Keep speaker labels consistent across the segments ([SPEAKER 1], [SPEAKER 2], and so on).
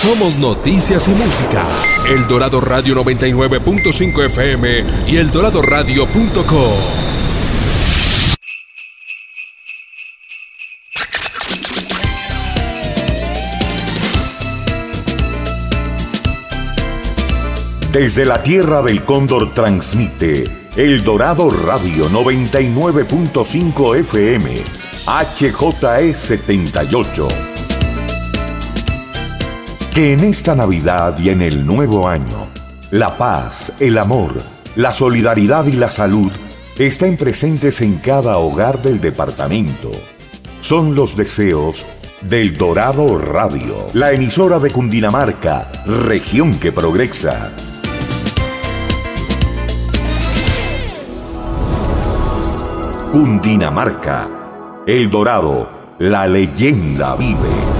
[SPEAKER 1] Somos noticias y música. El Dorado Radio 99.5 FM y El eldoradoradio.com.
[SPEAKER 2] Desde la tierra del cóndor transmite El Dorado Radio 99.5 FM, HJE 78. Que en esta Navidad y en el nuevo año, la paz, el amor, la solidaridad y la salud estén presentes en cada hogar del departamento. Son los deseos del Dorado Radio, la emisora de Cundinamarca, región que progresa. Cundinamarca, El Dorado, la leyenda vive.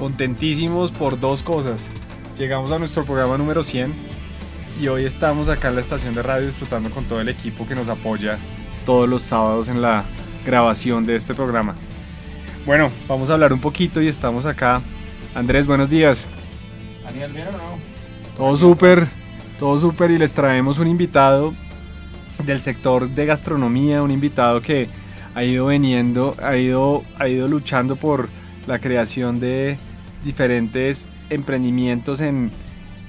[SPEAKER 3] contentísimos por dos cosas. Llegamos a nuestro programa número 100 y hoy estamos acá en la estación de radio disfrutando con todo el equipo que nos apoya todos los sábados en la grabación de este programa. Bueno, vamos a hablar un poquito y estamos acá. Andrés, buenos días.
[SPEAKER 4] Daniel, ¿bien o no?
[SPEAKER 3] Todo súper, todo súper y les traemos un invitado del sector de gastronomía, un invitado que ha ido veniendo, ha ido, ha ido luchando por la creación de diferentes emprendimientos en,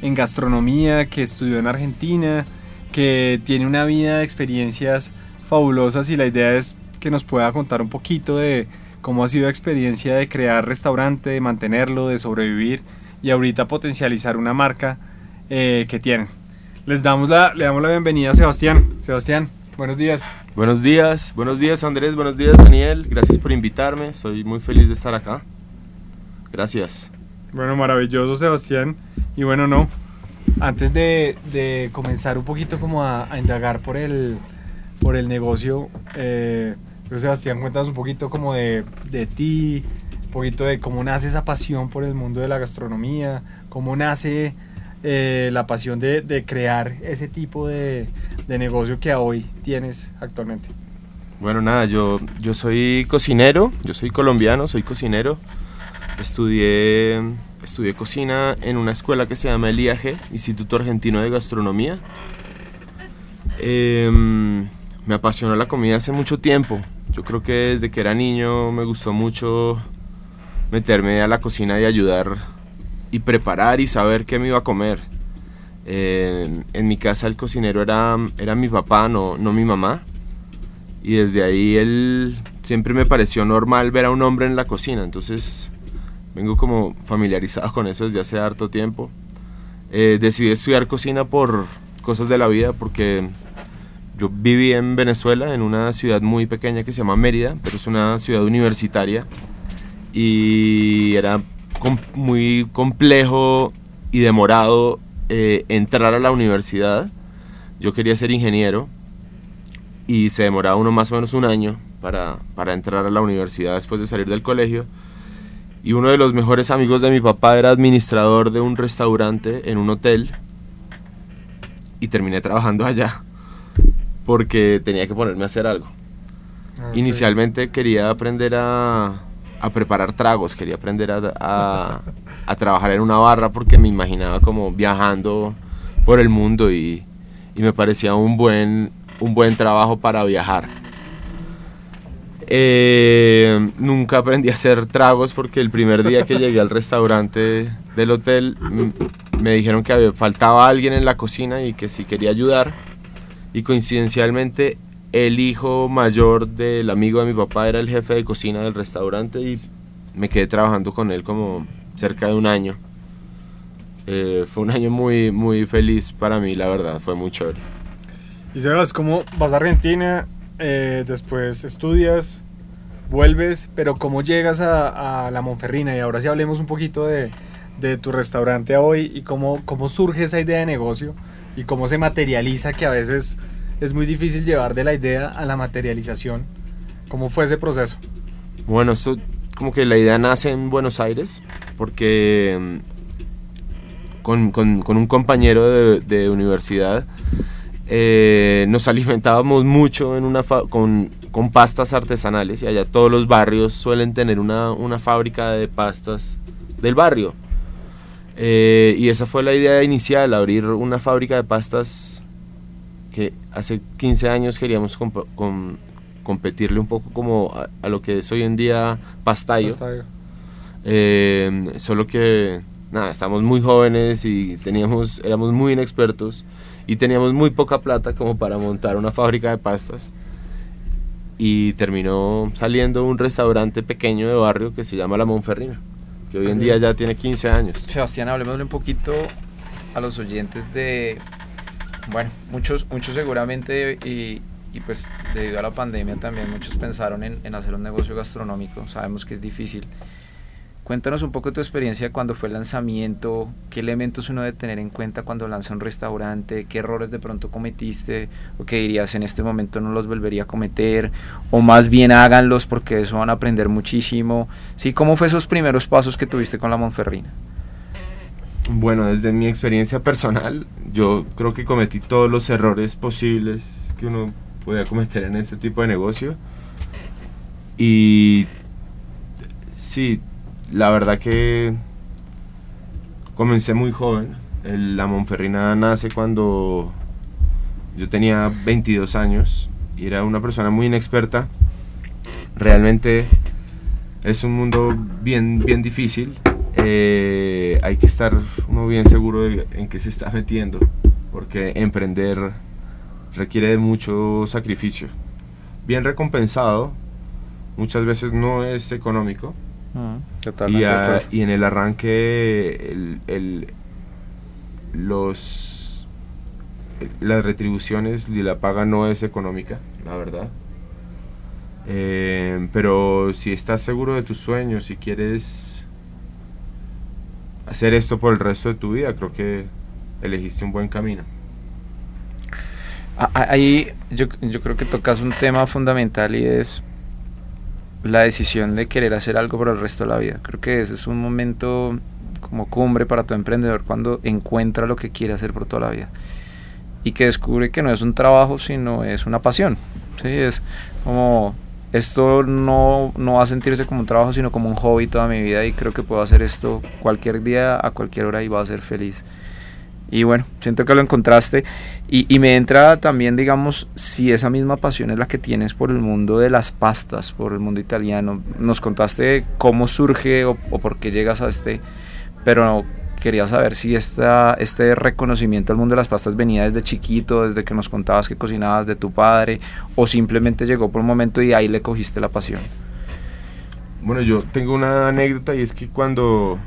[SPEAKER 3] en gastronomía, que estudió en Argentina, que tiene una vida de experiencias fabulosas y la idea es que nos pueda contar un poquito de cómo ha sido la experiencia de crear restaurante, de mantenerlo, de sobrevivir y ahorita potencializar una marca eh, que tienen. Les damos la, le damos la bienvenida a Sebastián. Sebastián, buenos días.
[SPEAKER 4] Buenos días, buenos días Andrés, buenos días Daniel, gracias por invitarme, soy muy feliz de estar acá. Gracias.
[SPEAKER 3] Bueno, maravilloso Sebastián. Y bueno, no, antes de, de comenzar un poquito como a, a, indagar por el, por el negocio, eh, pues, Sebastián, cuéntanos un poquito como de, de ti, un poquito de cómo nace esa pasión por el mundo de la gastronomía, cómo nace eh, la pasión de, de, crear ese tipo de, de, negocio que hoy tienes actualmente?
[SPEAKER 4] Bueno, nada, yo, yo soy cocinero, yo soy colombiano, soy cocinero. Estudié, estudié cocina en una escuela que se llama el IAG, Instituto Argentino de Gastronomía. Eh, me apasionó la comida hace mucho tiempo. Yo creo que desde que era niño me gustó mucho meterme a la cocina y ayudar y preparar y saber qué me iba a comer. Eh, en mi casa el cocinero era, era mi papá, no, no mi mamá. Y desde ahí él siempre me pareció normal ver a un hombre en la cocina. Entonces vengo como familiarizado con eso desde hace harto tiempo. Eh, decidí estudiar cocina por cosas de la vida porque yo viví en Venezuela, en una ciudad muy pequeña que se llama Mérida, pero es una ciudad universitaria. Y era com muy complejo y demorado eh, entrar a la universidad. Yo quería ser ingeniero y se demoraba uno más o menos un año para, para entrar a la universidad después de salir del colegio. Y uno de los mejores amigos de mi papá era administrador de un restaurante en un hotel y terminé trabajando allá porque tenía que ponerme a hacer algo. Okay. Inicialmente quería aprender a, a preparar tragos, quería aprender a, a, a, trabajar en una barra porque me imaginaba como viajando por el mundo y, y me parecía un buen, un buen trabajo para viajar. Eh, nunca aprendí a hacer tragos porque el primer día que llegué al restaurante del hotel me dijeron que faltaba alguien en la cocina y que si quería ayudar. Y coincidencialmente el hijo mayor del amigo de mi papá era el jefe de cocina del restaurante y me quedé trabajando con él como cerca de un año. Eh, fue un año muy, muy feliz para mí, la verdad, fue muy chévere.
[SPEAKER 3] Y Sebas, ¿cómo vas a Argentina? Eh, después estudias, vuelves, pero ¿cómo llegas a, a la Monferrina? Y ahora sí hablemos un poquito de, de tu restaurante hoy y cómo, cómo surge esa idea de negocio y cómo se materializa, que a veces es muy difícil llevar de la idea a la materialización. ¿Cómo fue ese proceso?
[SPEAKER 4] Bueno, esto como que la idea nace en Buenos Aires, porque mm, con, con, con un compañero de, de universidad eh, nos alimentábamos mucho en una con, con, pastas artesanales y allá todos los barrios suelen tener una, una fábrica de pastas del barrio. Eh, y esa fue la idea inicial, abrir una fábrica de pastas que hace 15 años queríamos con, competirle un poco como a, lo que es hoy en día Pastayo. Eh, solo que, nada, estamos muy jóvenes y teníamos, éramos muy inexpertos y teníamos muy poca plata como para montar una fábrica de pastas. Y terminó saliendo un restaurante pequeño de barrio que se llama La Monferrina que hoy en día ya tiene 15 años.
[SPEAKER 5] Sebastián, hablemos un poquito a los oyentes de, bueno, muchos, muchos seguramente y, pues debido a la pandemia también muchos pensaron en, en hacer un negocio gastronómico, sabemos que es difícil. Cuéntanos un poco tu experiencia cuando fue el lanzamiento, qué elementos uno debe tener en cuenta cuando lanza un restaurante, qué errores de pronto cometiste o qué dirías en este momento no los volvería a cometer o más bien háganlos porque eso van a aprender muchísimo. Sí, ¿cómo fue esos primeros pasos que tuviste con la Monferrina?
[SPEAKER 4] Bueno, desde mi experiencia personal, yo creo que cometí todos los errores posibles que uno puede cometer en este tipo de negocio. Y sí, la verdad que comencé muy joven. la Monferrina nace cuando yo tenía 22 años y era una persona muy inexperta. Realmente es un mundo bien, bien difícil. Eh, hay que estar uno bien seguro de en qué se está metiendo, porque emprender requiere de mucho sacrificio. Bien recompensado, muchas veces no es económico, y, en el arranque los las retribuciones y la paga no es económica, la verdad. Eh, pero si estás seguro de tus sueños, si quieres hacer esto por el resto de tu vida, creo que elegiste un buen camino.
[SPEAKER 5] Ahí yo, yo creo que tocas un tema fundamental y es la decisión de querer hacer algo por el resto de la vida. Creo que ese es un momento como cumbre para todo emprendedor cuando encuentra lo que quiere hacer por toda la vida y que descubre que no es un trabajo sino es una pasión. ¿sí? Es como esto no, no va a sentirse como un trabajo sino como un hobby toda mi vida y creo que puedo hacer esto cualquier día a cualquier hora y va a ser feliz. Y bueno, siento que lo encontraste. Y, me entra también, digamos, si esa misma pasión es la que tienes por el mundo de las pastas, por el mundo italiano. Nos contaste cómo surge o, por qué llegas a este, pero quería saber si esta, este reconocimiento al mundo de las pastas venía desde chiquito, desde que nos contabas que cocinabas de tu padre, o simplemente llegó por un momento y ahí le cogiste la pasión.
[SPEAKER 4] Bueno, yo tengo una anécdota y es que cuando,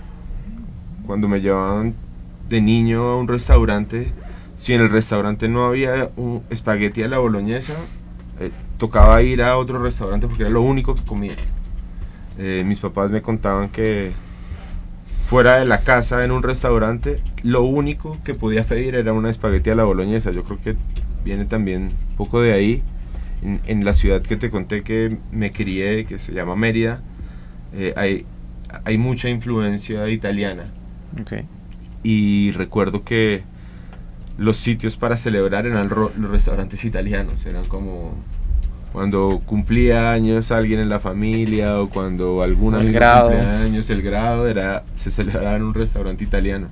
[SPEAKER 4] cuando me llevaban de niño a un restaurante, si en el restaurante no había un espagueti a la boloñesa, eh, tocaba ir a otro restaurante porque era lo único que comía. Eh, mis papás me contaban que fuera de la casa en un restaurante, lo único que podía pedir era una espagueti a la boloñesa. Yo creo que viene también un poco de ahí. En, la ciudad que te conté que me crié, que se llama Mérida, eh, hay, hay mucha influencia italiana.
[SPEAKER 5] Okay
[SPEAKER 4] y recuerdo que los sitios para celebrar eran los restaurantes italianos, eran como cuando cumplía años alguien en la familia o cuando alguna
[SPEAKER 5] el grado.
[SPEAKER 4] cumplía años, el grado era se celebraba en un restaurante italiano.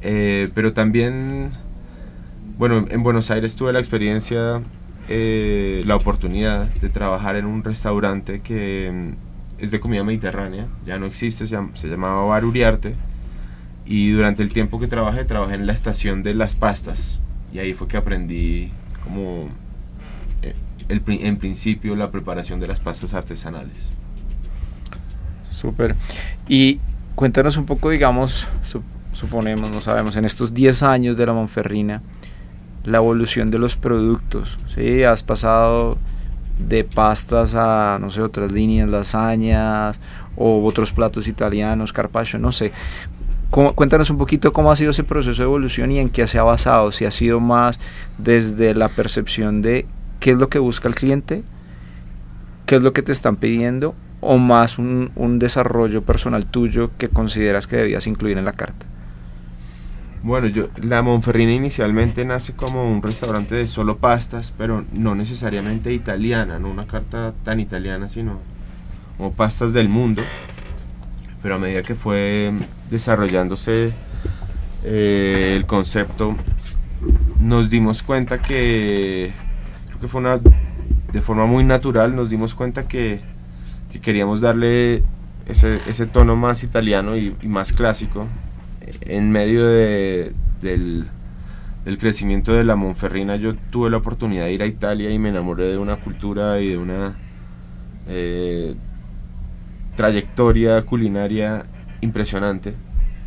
[SPEAKER 4] Eh, pero también, bueno, en Buenos Aires tuve la experiencia, eh, la oportunidad de trabajar en un restaurante que mm, es de comida mediterránea, ya no existe, se, se llamaba Bar Uriarte y durante el tiempo que trabajé, trabajé en la estación de las pastas. Y ahí fue que aprendí como eh, el, en principio la preparación de las pastas artesanales.
[SPEAKER 5] Súper. Y cuéntanos un poco, digamos, suponemos, no sabemos, en estos 10 años de la Monferrina, la evolución de los productos. ¿sí? Has pasado de pastas a, no sé, otras líneas, lasañas o otros platos italianos, carpaccio, no sé. Cuéntanos un poquito cómo ha sido ese proceso de evolución y en qué se ha basado, si ha sido más desde la percepción de qué es lo que busca el cliente, qué es lo que te están pidiendo o más un, un desarrollo personal tuyo que consideras que debías incluir en la carta.
[SPEAKER 4] Bueno, yo, la Monferrina inicialmente nace como un restaurante de solo pastas, pero no necesariamente italiana, no una carta tan italiana, sino como pastas del mundo. Pero a medida que fue desarrollándose eh, el concepto, nos dimos cuenta que, creo que fue una, de forma muy natural, nos dimos cuenta que, queríamos darle ese, tono más italiano y más clásico en medio de, del, crecimiento de la Monferrina. Yo tuve la oportunidad de ir a Italia y me enamoré de una cultura y de una eh, trayectoria culinaria impresionante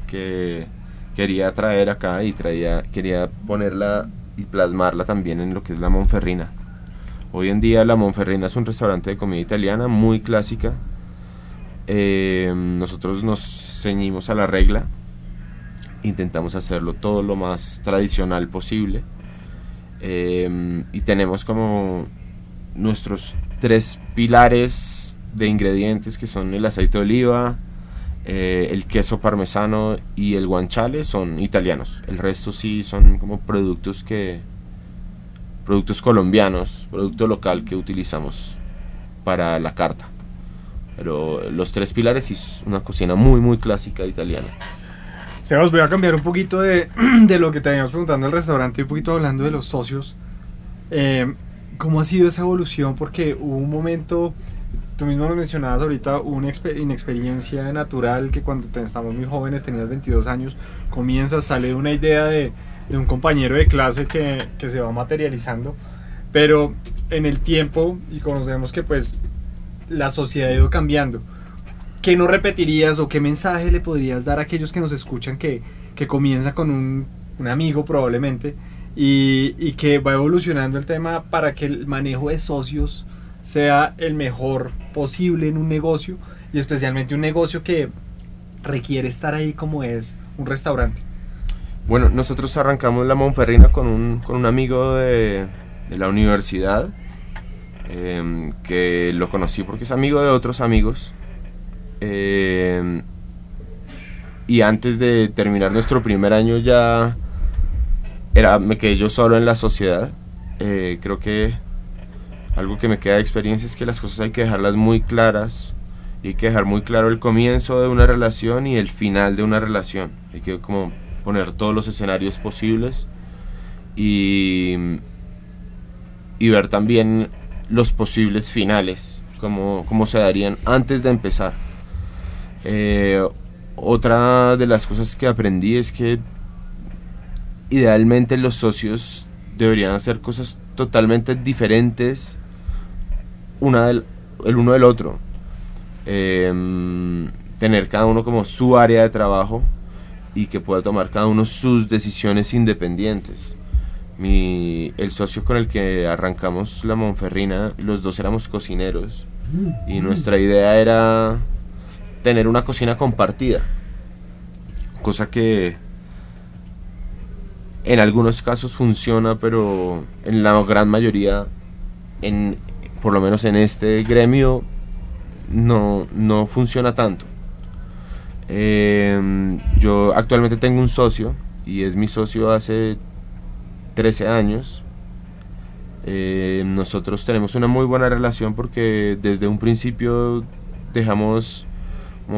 [SPEAKER 4] que quería traer acá y traía, quería ponerla y plasmarla también en lo que es la Monferrina. Hoy en día la Monferrina es un restaurante de comida italiana muy clásica. Eh, nosotros nos ceñimos a la regla intentamos hacerlo todo lo más tradicional posible. Em, y tenemos como nuestros tres pilares de ingredientes que son el aceite de oliva, eh, el queso parmesano y el guanciale son italianos. El resto sí son como productos que productos colombianos, producto local que utilizamos para la carta. Pero los tres pilares es una cocina muy muy clásica italiana.
[SPEAKER 3] Sebas, voy a cambiar un poquito de, lo que te habíamos preguntando el restaurante, un poquito hablando de los socios. Eh, ¿Cómo ha sido esa evolución? Porque hubo un momento, tú mismo lo mencionabas ahorita, una inexperiencia natural que cuando estamos muy jóvenes, tenías 22 años, comienza, sale una idea de, de un compañero de clase que, que se va materializando, pero en el tiempo, y conocemos que pues la sociedad ha ido cambiando ¿qué no repetirías o qué mensaje le podrías dar a aquellos que nos escuchan que, que comienza con un, un amigo probablemente y, y, que va evolucionando el tema para que el manejo de socios sea el mejor posible en un negocio y especialmente un negocio que requiere estar ahí como es un restaurante?
[SPEAKER 4] Bueno, nosotros arrancamos la Monferrina con un, con un amigo de, de la universidad eh, que lo conocí porque es amigo de otros amigos eh, y antes de terminar nuestro primer año ya era, me quedé yo solo en la sociedad. Eh, creo que algo que me queda de experiencia es que las cosas hay que dejarlas muy claras y hay que dejar muy claro el comienzo de una relación y el final de una relación. Hay que como poner todos los escenarios posibles y, y ver también los posibles finales, como, como se darían antes de empezar. Eh, otra de las cosas que aprendí es que idealmente los socios deberían hacer cosas totalmente diferentes una del, el uno del otro. Em, tener cada uno como su área de trabajo y que pueda tomar cada uno sus decisiones independientes. Mi, el socio con el que arrancamos la Monferrina, los dos éramos cocineros y nuestra idea era tener una cocina compartida. Cosa que en algunos casos funciona, pero en la gran mayoría, en, por lo menos en este gremio, no, no funciona tanto. Em, yo actualmente tengo un socio y es mi socio hace 13 años. Em, nosotros tenemos una muy buena relación porque desde un principio dejamos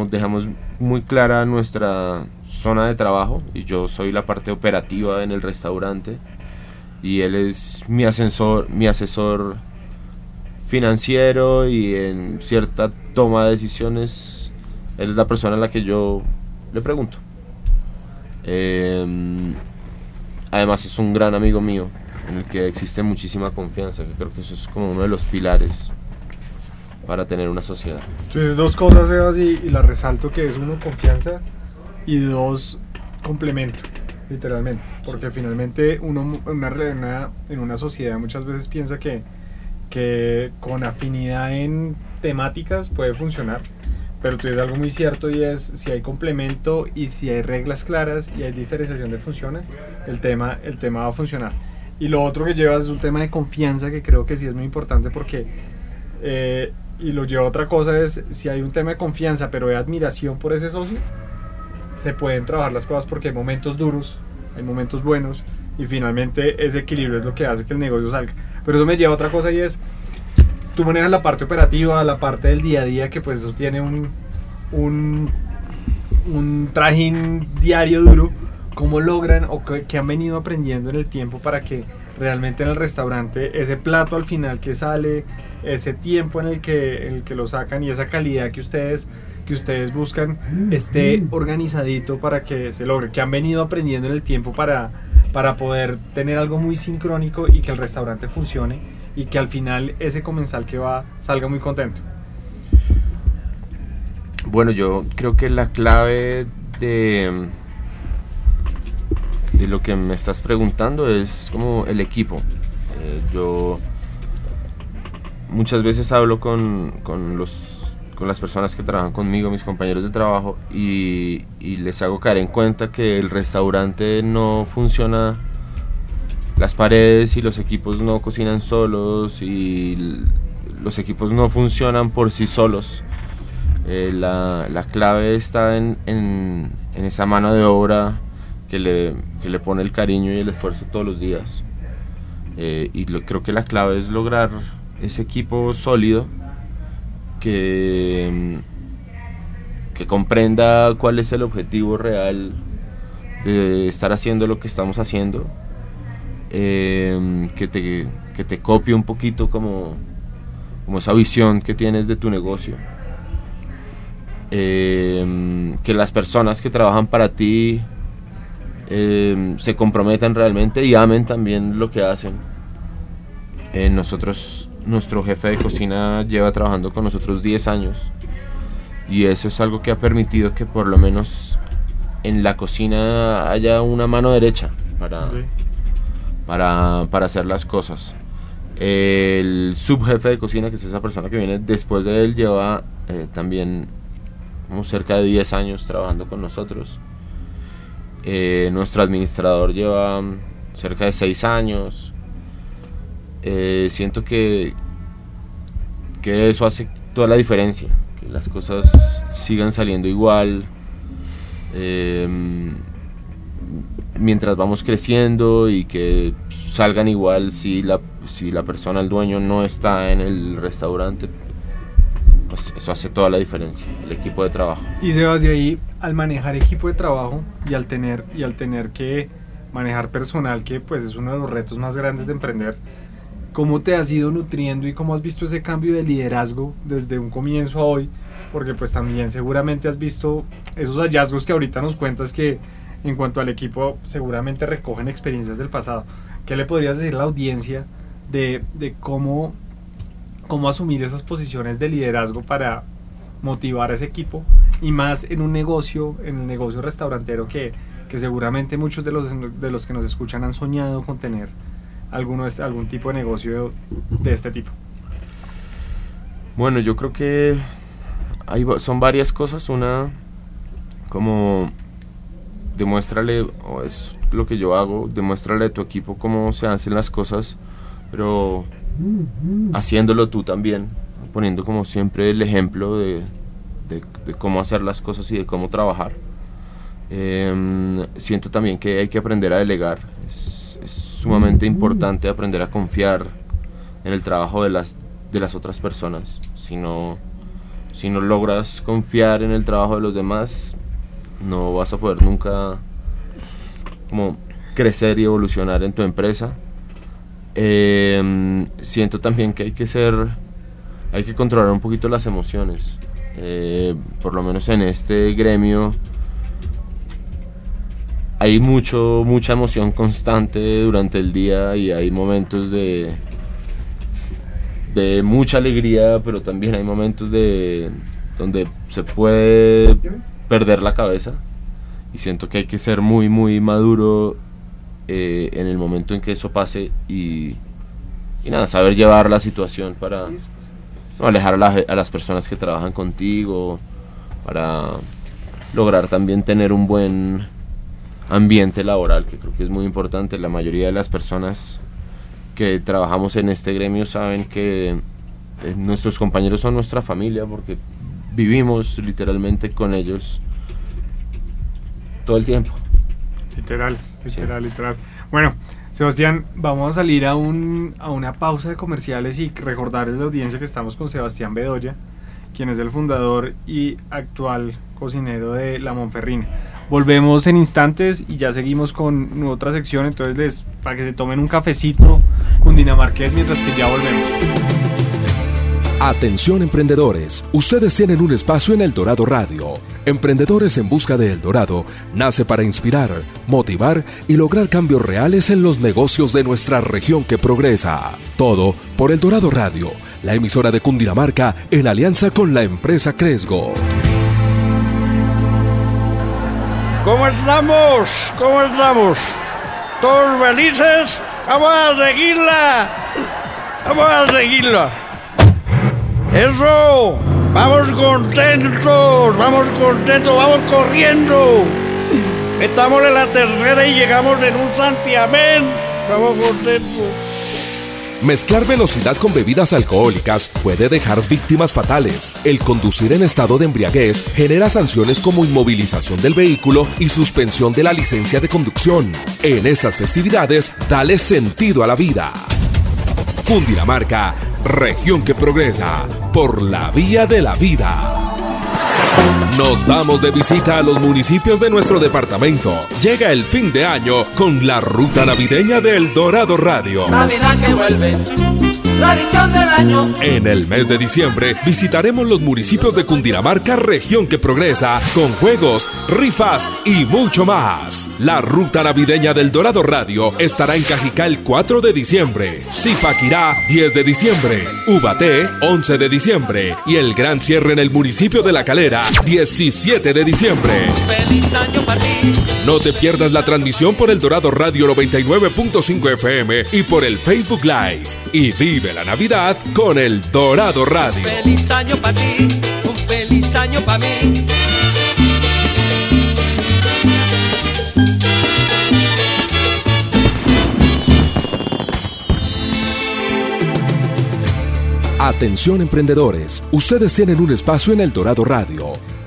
[SPEAKER 4] dejamos muy clara nuestra zona de trabajo y yo soy la parte operativa en el restaurante y él es mi asesor, mi asesor financiero y en cierta toma de decisiones él es la persona a la que yo le pregunto. Em, además es un gran amigo mío en el que existe muchísima confianza, que creo que eso es como uno de los pilares para tener una sociedad.
[SPEAKER 3] Entonces dos cosas, Sebas, y, y la resalto que es uno, confianza y dos, complemento, literalmente. Porque finalmente uno en una, en una sociedad muchas veces piensa que que con afinidad en temáticas puede funcionar. Pero tú dices algo muy cierto y es si hay complemento y si hay reglas claras y hay diferenciación de funciones, el tema, el tema va a funcionar. Y lo otro que llevas es un tema de confianza que creo que sí es muy importante porque, eh, y lo lleva a otra cosa, es si hay un tema de confianza pero de admiración por ese socio, se pueden trabajar las cosas porque hay momentos duros, hay momentos buenos y finalmente ese equilibrio es lo que hace que el negocio salga. Pero eso me lleva a otra cosa y es, tú manejas la parte operativa, la parte del día a día, que pues eso tiene un, un, un trajín diario duro. ¿Cómo logran o qué, han venido aprendiendo en el tiempo para que realmente en el restaurante ese plato al final que sale, ese tiempo en el que, en el que lo sacan y esa calidad que ustedes que ustedes buscan esté organizadito para que se logre, que han venido aprendiendo en el tiempo para, para poder tener algo muy sincrónico y que el restaurante funcione y que al final ese comensal que va salga muy contento?
[SPEAKER 4] Bueno, yo creo que la clave de, de lo que me estás preguntando es como el equipo. Eh, yo muchas veces hablo con, con, los, con las personas que trabajan conmigo, mis compañeros de trabajo, y, y les hago caer en cuenta que el restaurante no funciona las paredes y los equipos no cocinan solos y los equipos no funcionan por sí solos. Eh, la, la, clave está en, en, esa mano de obra que le, que le, pone el cariño y el esfuerzo todos los días. Eh, y lo, creo que la clave es lograr ese equipo sólido que, que comprenda cuál es el objetivo real de estar haciendo lo que estamos haciendo Em, que, te, que te copie un poquito como, como esa visión que tienes de tu negocio. Em, que las personas que trabajan para ti em, se comprometan realmente y amen también lo que hacen. Eh, nosotros, nuestro jefe de cocina lleva trabajando con nosotros 10 años y eso es algo que ha permitido que por lo menos en la cocina haya una mano derecha para, para, para hacer las cosas. El subjefe de cocina, que es esa persona que viene después de él, lleva eh, también como cerca de 10 años trabajando con nosotros. Eh, nuestro administrador lleva cerca de 6 años. Eh, siento que, que eso hace toda la diferencia, que las cosas sigan saliendo igual mientras vamos creciendo y que salgan igual si la, si la persona, el dueño, no está en el restaurante, pues eso hace toda la diferencia, el equipo de trabajo.
[SPEAKER 3] Y se va hacia ahí, al manejar equipo de trabajo y al tener, y al tener que manejar personal, que pues es uno de los retos más grandes de emprender, ¿cómo te has ido nutriendo y cómo has visto ese cambio de liderazgo desde un comienzo a hoy? Porque pues también seguramente has visto esos hallazgos que ahorita nos cuentas que en cuanto al equipo, seguramente recogen experiencias del pasado. ¿Qué le podrías decir a la audiencia de, de cómo, cómo asumir esas posiciones de liderazgo para motivar a ese equipo? Y más en un negocio, en el negocio restaurantero que, que seguramente muchos de los, de los que nos escuchan han soñado con tener alguno, algún tipo de negocio de este tipo.
[SPEAKER 4] Bueno, yo creo que hay, son varias cosas. Una, como demuéstrale, o es lo que yo hago, demuéstrale a tu equipo cómo se hacen las cosas, pero haciéndolo tú también, poniendo como siempre el ejemplo de, de, cómo hacer las cosas y de cómo trabajar. Em, siento también que hay que aprender a delegar, sumamente importante aprender a confiar en el trabajo de las, de las otras personas. Si no, si no logras confiar en el trabajo de los demás, no vas a poder nunca como crecer y evolucionar en tu empresa. Em, siento también que hay que ser, hay que controlar un poquito las emociones. Eh, por lo menos en este gremio hay mucho, mucha emoción constante durante el día y hay momentos de, de mucha alegría, pero también hay momentos de donde se puede perder la cabeza. Y siento que hay que ser muy, muy maduro eh, en el momento en que eso pase y, y nada, saber llevar la situación para no, alejar a, las personas que trabajan contigo, para lograr también tener un buen ambiente laboral, que creo que es muy importante. La mayoría de las personas que trabajamos en este gremio saben que eh, nuestros compañeros son nuestra familia porque vivimos literalmente con ellos todo el tiempo.
[SPEAKER 3] Literal, literal, literal. Bueno, Sebastián, vamos a salir a, un, a una pausa de comerciales y recordarles a la audiencia que estamos con Sebastián Bedoya, quien es el fundador y actual cocinero de La Monferrina. Volvemos en instantes y ya seguimos con otra sección, entonces les, para que se tomen un cafecito con Dinamarqués mientras que ya volvemos.
[SPEAKER 1] Atención emprendedores, ustedes tienen un espacio en El Dorado Radio. Emprendedores en Busca de El Dorado nace para inspirar, motivar y lograr cambios reales en los negocios de nuestra región que progresa. Todo por El Dorado Radio, la emisora de Cundinamarca en alianza con la empresa Cresgo.
[SPEAKER 6] ¿Cómo estamos? ¿Cómo estamos? ¿Todos felices? ¡Vamos a seguirla! ¡Vamos a seguirla! ¡Eso! ¡Vamos contentos! ¡Vamos contentos! ¡Vamos corriendo! Estamos en la tercera y llegamos en un santiamén. ¡Vamos contentos!
[SPEAKER 1] Mezclar velocidad con bebidas alcohólicas puede dejar víctimas fatales. El conducir en estado de embriaguez genera sanciones como inmovilización del vehículo y suspensión de la licencia de conducción. En estas festividades, dale sentido a la vida. Cundinamarca región que progresa por la vía de la vida. Nos vamos de visita a los municipios de nuestro departamento. Llega el fin de año con la ruta navideña del Dorado Radio.
[SPEAKER 7] Navidad que vuelve.
[SPEAKER 1] En el mes de diciembre visitaremos los municipios de Cundinamarca, región que progresa, con juegos, rifas y mucho más. La ruta navideña del Dorado Radio estará en Cajicá el 4 de diciembre, Zipaquirá 10 de diciembre, Ubaté 11 de diciembre y el gran cierre en el municipio de La Calera 17 de diciembre.
[SPEAKER 7] Feliz año para ti.
[SPEAKER 1] No te pierdas la transmisión por el Dorado Radio 99.5 FM y por el Facebook Live. Y vive la Navidad con el Dorado Radio.
[SPEAKER 7] Feliz año para ti. Un feliz año para mí.
[SPEAKER 1] Atención emprendedores, ustedes tienen un espacio en el Dorado Radio.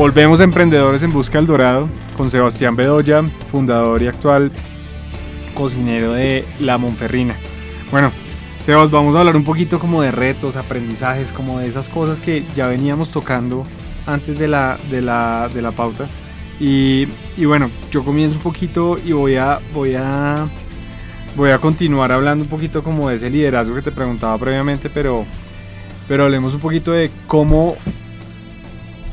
[SPEAKER 3] Volvemos a Emprendedores en Busca del Dorado con Sebastián Bedoya, fundador y actual cocinero de La Monferrina. Bueno, Sebas, vamos a hablar un poquito como de retos, aprendizajes, como de esas cosas que ya veníamos tocando antes de la, de la, de la pauta. Y, y, bueno, yo comienzo un poquito y voy a, voy a, voy a continuar hablando un poquito como de ese liderazgo que te preguntaba previamente, pero, pero hablemos un poquito de cómo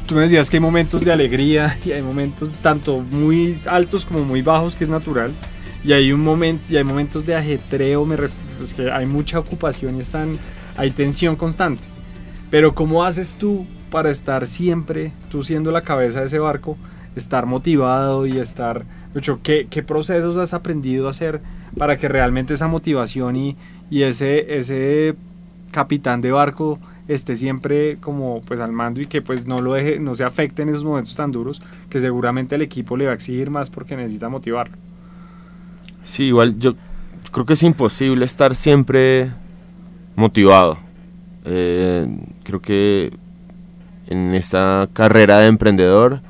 [SPEAKER 3] tú me decías que hay momentos de alegría y hay momentos tanto muy altos como muy bajos, que es natural. Y hay, un momento, y hay momentos de ajetreo, me es que hay mucha ocupación y están, hay tensión constante. Pero ¿cómo haces tú para estar siempre, tú siendo la cabeza de ese barco, estar motivado y estar... Hecho, ¿qué, ¿Qué procesos has aprendido a hacer para que realmente esa motivación y, y ese, ese capitán de barco esté siempre como pues al mando y que pues no lo deje, no se afecte en esos momentos tan duros, que seguramente el equipo le va a exigir más porque necesita motivarlo.
[SPEAKER 4] Sí, igual yo creo que es imposible estar siempre motivado. Eh, creo que en esta carrera de emprendedor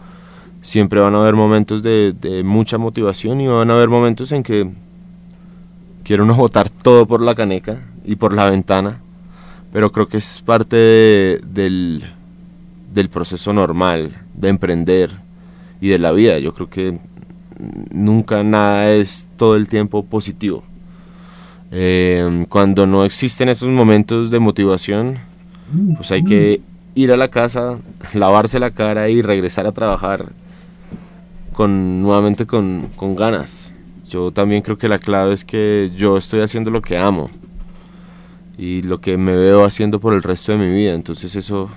[SPEAKER 4] siempre van a haber momentos de, mucha motivación y van a haber momentos en que quiero uno botar todo por la caneca y por la ventana pero creo que es parte del, del proceso normal de emprender y de la vida. Yo creo que nunca nada es todo el tiempo positivo. Eh, cuando no existen esos momentos de motivación, pues hay que ir a la casa, lavarse la cara y regresar a trabajar con nuevamente con, con ganas. Yo también creo que la clave es que yo estoy haciendo lo que amo y lo que me veo haciendo por el resto de mi vida. Entonces eso,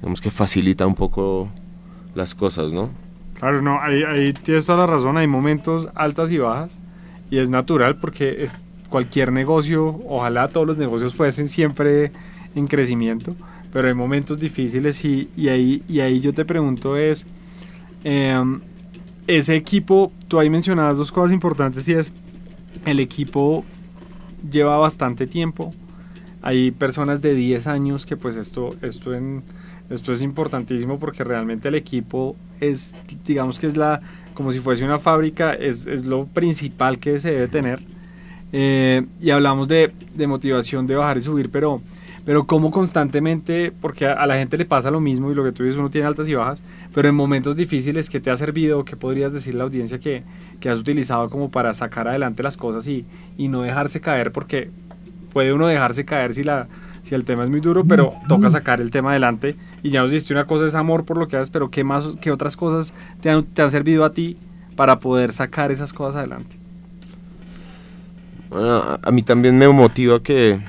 [SPEAKER 4] digamos que facilita un poco las cosas, ¿no?
[SPEAKER 3] Claro, no, ahí, ahí tienes toda la razón, hay momentos altas y bajas y es natural porque es, cualquier negocio, ojalá todos los negocios fuesen siempre en crecimiento, pero hay momentos difíciles y, y ahí, y ahí yo te pregunto es, em, ese equipo, tú ahí mencionabas dos cosas importantes y es, el equipo lleva bastante tiempo, hay personas de 10 años que pues esto, esto, esto es importantísimo porque realmente el equipo es, digamos que es la, como si fuese una fábrica, es, lo principal que se debe tener. Eh, y hablamos de, de, motivación de bajar y subir, pero, pero como constantemente, porque a, la gente le pasa lo mismo y lo que tú dices, uno tiene altas y bajas, pero en momentos difíciles, ¿qué te ha servido? ¿Qué podrías decirle a la audiencia que, que has utilizado como para sacar adelante las cosas y, y no dejarse caer? Porque puede uno dejarse caer si, la, si el tema es muy duro, pero toca sacar el tema adelante. Y ya nos diste una cosa, es amor por lo que haces, pero ¿qué, más, qué otras cosas te han, te han servido a ti para poder sacar esas cosas adelante?
[SPEAKER 4] Bueno, a, a mí también me motiva que,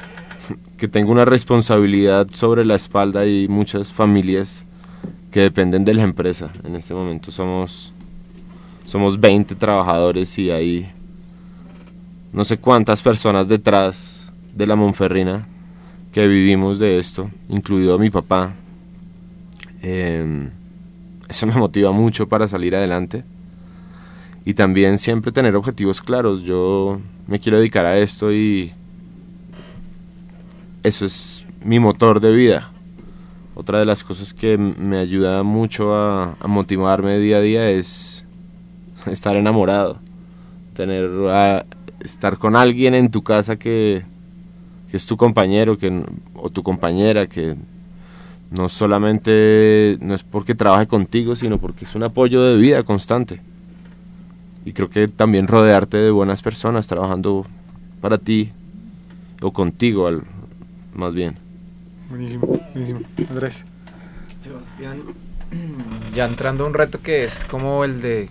[SPEAKER 4] que tengo una responsabilidad sobre la espalda y muchas familias que dependen de la empresa. En este momento somos, somos 20 trabajadores y hay no sé cuántas personas detrás de la Monferrina que vivimos de esto, incluido a mi papá. Eh, eso me motiva mucho para salir adelante. Y también siempre tener objetivos claros. Yo me quiero dedicar a esto y eso es mi motor de vida. Otra de las cosas que me ayuda mucho a, motivarme día a día es estar enamorado. Tener estar con alguien en tu casa que, que es tu compañero que, o tu compañera que no solamente no es porque trabaje contigo, sino porque es un apoyo de vida constante. Y creo que también rodearte de buenas personas trabajando para ti o contigo, al, más bien.
[SPEAKER 3] Buenísimo, buenísimo. Andrés.
[SPEAKER 5] Sebastián, ya entrando a un reto que es como el de,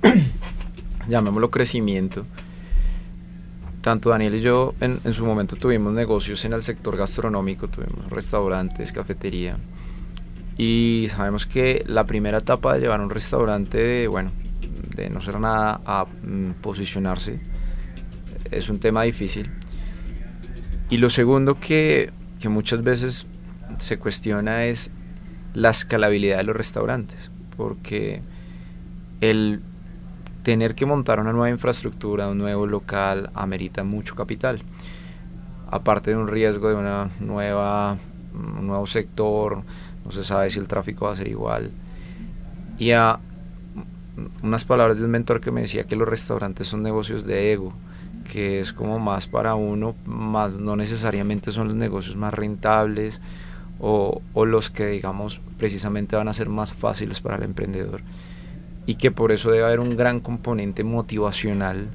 [SPEAKER 5] llamémoslo crecimiento. Tanto Daniel y yo en, en, su momento tuvimos negocios en el sector gastronómico, tuvimos restaurantes, cafetería. Y sabemos que la primera etapa de llevar un restaurante, bueno, de no ser nada a mm, posicionarse, es un tema difícil. Y lo segundo que, que muchas veces se cuestiona es la escalabilidad de los restaurantes, porque el tener que montar una nueva infraestructura, un nuevo local, amerita mucho capital. Aparte de un riesgo de una nueva, un nuevo sector, no se sabe si el tráfico va a ser igual. Y a unas palabras de un mentor que me decía que los restaurantes son negocios de ego, que es como más para uno, más no necesariamente son los negocios más rentables o, o los que digamos precisamente van a ser más fáciles para el emprendedor y que por eso debe haber un gran componente motivacional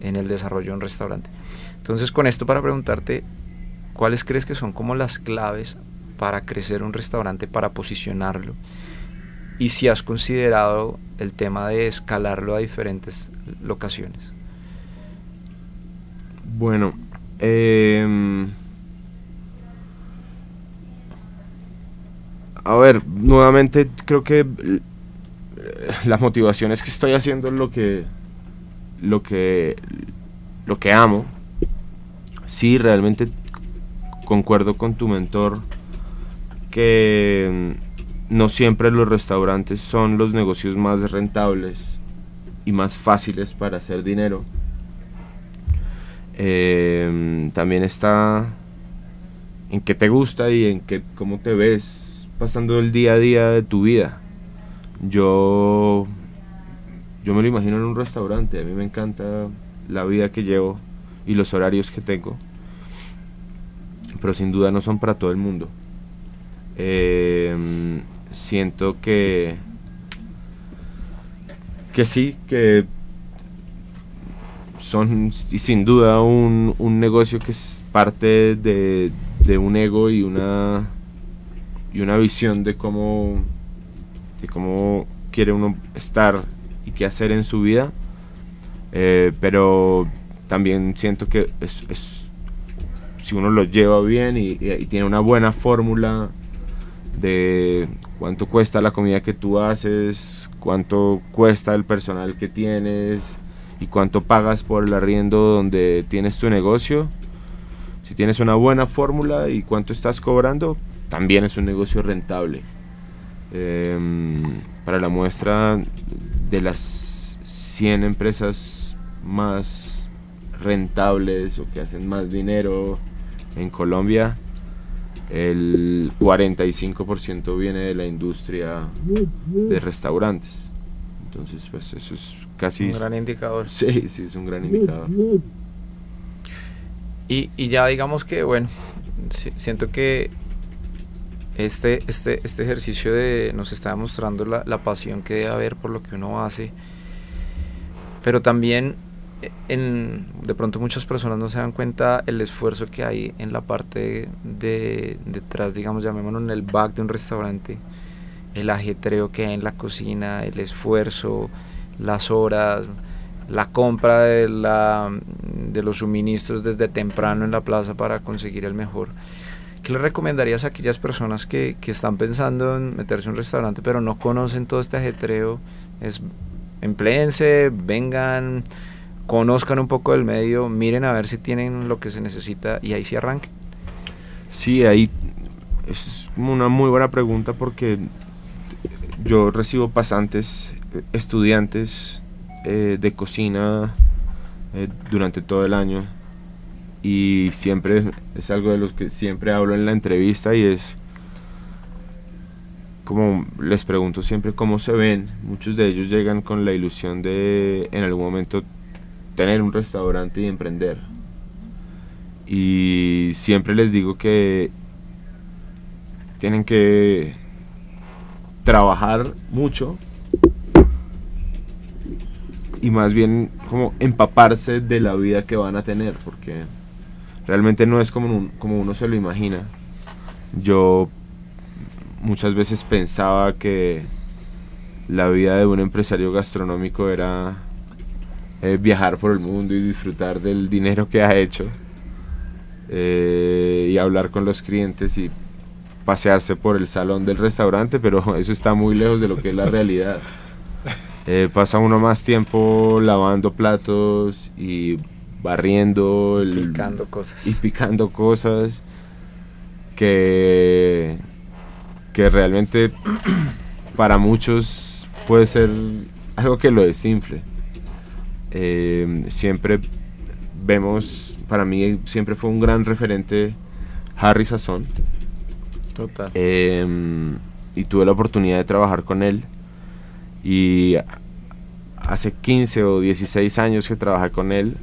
[SPEAKER 5] en el desarrollo de un restaurante. Entonces con esto para preguntarte, ¿cuáles crees que son como las claves para crecer un restaurante, para posicionarlo? Y si has considerado el tema de escalarlo a diferentes locaciones.
[SPEAKER 4] Bueno, eh, a ver, nuevamente creo que las motivaciones que estoy haciendo es lo que lo que lo que amo. Sí realmente concuerdo con tu mentor que no siempre los restaurantes son los negocios más rentables y más fáciles para hacer dinero. Eh, también está en qué te gusta y en qué cómo te ves pasando el día a día de tu vida yo, yo me lo imagino en un restaurante, a mí me encanta la vida que llevo y los horarios que tengo, pero sin duda no son para todo el mundo. Eh, siento que, que sí, que son y sin duda un, un negocio que es parte de, de un ego y una y una visión de cómo de cómo quiere uno estar y qué hacer en su vida eh, pero también siento que es, si uno lo lleva bien y- y tiene una buena fórmula de cuánto cuesta la comida que tú haces, cuánto cuesta el personal que tienes y cuánto pagas por el arriendo donde tienes tu negocio. Si tienes una buena fórmula y cuánto estás cobrando, también es un negocio rentable. Em, para la muestra de las 100 empresas más rentables o que hacen más dinero en Colombia, el 45% viene de la industria de restaurantes. Entonces, pues eso es casi...
[SPEAKER 5] Un gran indicador.
[SPEAKER 4] Sí, sí, es un gran indicador.
[SPEAKER 5] Y, y ya digamos que, bueno, si- siento que este, este, este ejercicio de nos está demostrando la, la pasión que debe haber por lo que uno hace, pero también eh, en, de pronto muchas personas no se dan cuenta el esfuerzo que hay en la parte de detrás, digamos, llamémoslo en el back de un restaurante, el ajetreo que hay en la cocina, el esfuerzo, las horas, la compra de, la, de los suministros desde temprano en la plaza para conseguir el mejor. ¿Qué le recomendarías a aquellas personas que, que están pensando en meterse en un restaurante pero no conocen todo este ajetreo? Es empléense, vengan, conozcan un poco del medio, miren a ver si tienen lo que se necesita y ahí sí arranquen.
[SPEAKER 4] Sí, ahí es una muy buena pregunta porque yo recibo pasantes, eh, estudiantes eh, de cocina eh, durante todo el año y siempre es algo de los que siempre hablo en la entrevista y es como les pregunto siempre cómo se ven. Muchos de ellos llegan con la ilusión de en algún momento tener un restaurante y emprender. Y siempre les digo que tienen que trabajar mucho y más bien como empaparse de la vida que van a tener, porque realmente no es como, un- como uno se lo imagina. Yo muchas veces pensaba que la vida de un empresario gastronómico era eh, viajar por el mundo y disfrutar del dinero que ha hecho eh, y hablar con los clientes y pasearse por el salón del restaurante, pero eso está muy lejos de lo que es la realidad. Eh, pasa uno más tiempo lavando platos y barriendo el-
[SPEAKER 5] Picando cosas.
[SPEAKER 4] y picando cosas que, que realmente para muchos puede ser algo que lo desinfle. Eh, siempre vemos, para mí siempre fue un gran referente Harry Sazón.
[SPEAKER 5] Total.
[SPEAKER 4] Eh, y tuve la oportunidad de trabajar con él. Y hace 15 o 16 años que trabajé con él,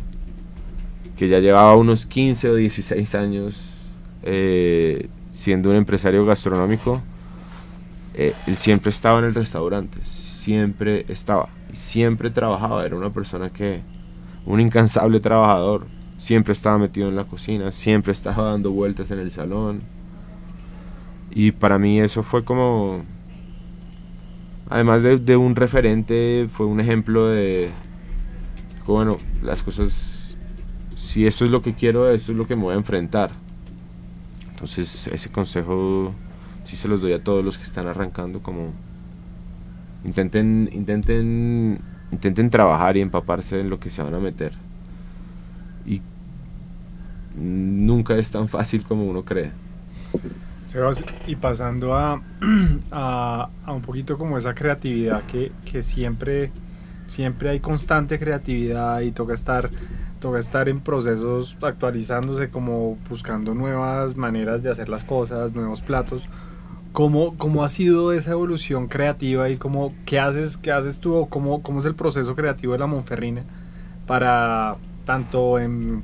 [SPEAKER 4] que ya llevaba unos 15 o 16 años eh, siendo un empresario gastronómico, eh, él siempre estaba en el restaurante, siempre estaba, siempre trabajaba, era una persona que, un incansable trabajador, siempre estaba metido en la cocina, siempre estaba dando vueltas en el salón. Y para mí eso fue como, además de, de un referente, fue un ejemplo de, bueno, las cosas, si esto es lo que quiero, esto es lo que me voy a enfrentar. Entonces ese consejo sí se los doy a todos los que están arrancando, como intenten, intenten, intenten trabajar y empaparse en lo que se van a meter. Y nunca es tan fácil como uno cree.
[SPEAKER 3] Sebas, y pasando a, a, a un poquito como esa creatividad que, que siempre, siempre hay constante creatividad y toca estar, toca estar en procesos actualizándose, como buscando nuevas maneras de hacer las cosas, nuevos platos. ¿Cómo, cómo ha sido esa evolución creativa y cómo, qué, haces, qué haces tú o cómo, cómo es el proceso creativo de la Monferrina para tanto en,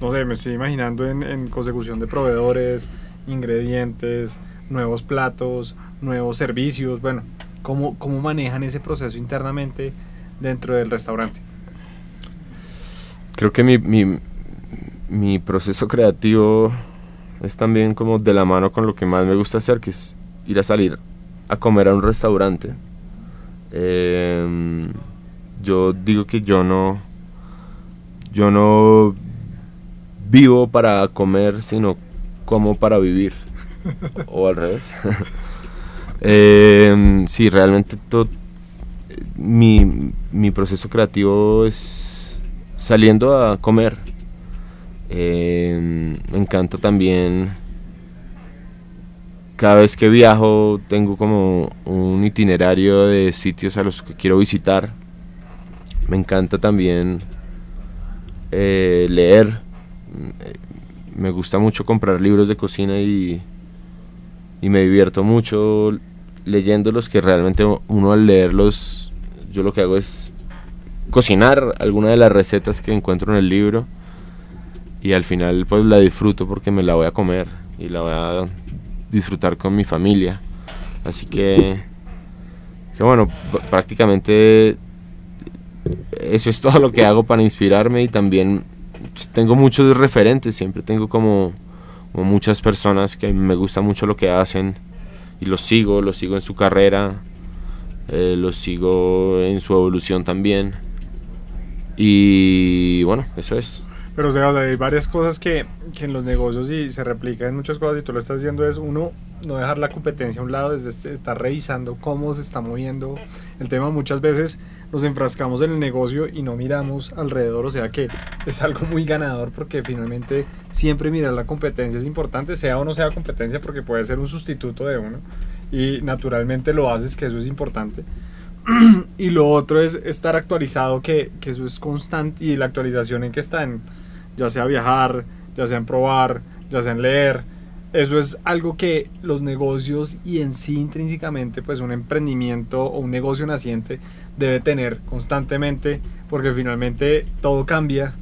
[SPEAKER 3] no sé, me estoy imaginando en, en consecución de proveedores, ingredientes, nuevos platos, nuevos servicios, bueno, ¿cómo, cómo manejan ese proceso internamente dentro del restaurante?
[SPEAKER 4] Creo que mi, mi, proceso creativo es también como de la mano con lo que más me gusta hacer, que es ir a salir a comer a un restaurante. Em, yo digo que yo no, yo no vivo para comer, sino como para vivir. o al revés. Em, sí, realmente todo, mi, mi proceso creativo es saliendo a comer. Em, me encanta también cada vez que viajo tengo como un itinerario de sitios a los que quiero visitar. Me encanta también eh, leer. Me gusta mucho comprar libros de cocina y, y me divierto mucho leyéndolos que realmente uno al leerlos yo lo que hago es cocinar alguna de las recetas que encuentro en el libro y al final pues la disfruto porque me la voy a comer y la voy a disfrutar con mi familia. Así que, bueno, prácticamente eso es todo lo que hago para inspirarme y también tengo muchos referentes, siempre tengo como, muchas personas que me gusta mucho lo que hacen y los sigo, los sigo en su carrera, eh, los sigo en su evolución también. Y bueno, eso es.
[SPEAKER 3] Pero o sea, hay varias cosas que, que, en los negocios y se replican en muchas cosas y tú lo estás diciendo es uno, no dejar la competencia a un lado, es estar revisando cómo se está moviendo el tema. Muchas veces nos enfrascamos en el negocio y no miramos alrededor, o sea que es algo muy ganador porque finalmente siempre mirar la competencia es importante, sea o no sea competencia porque puede ser un sustituto de uno y naturalmente lo haces, que eso es importante. y lo otro es estar actualizado, que, que eso es constante y la actualización en que está en ya sea viajar, ya sea en probar, ya sea en leer. Eso es algo que los negocios y en sí intrínsecamente, pues un emprendimiento o un negocio naciente debe tener constantemente, porque finalmente todo cambia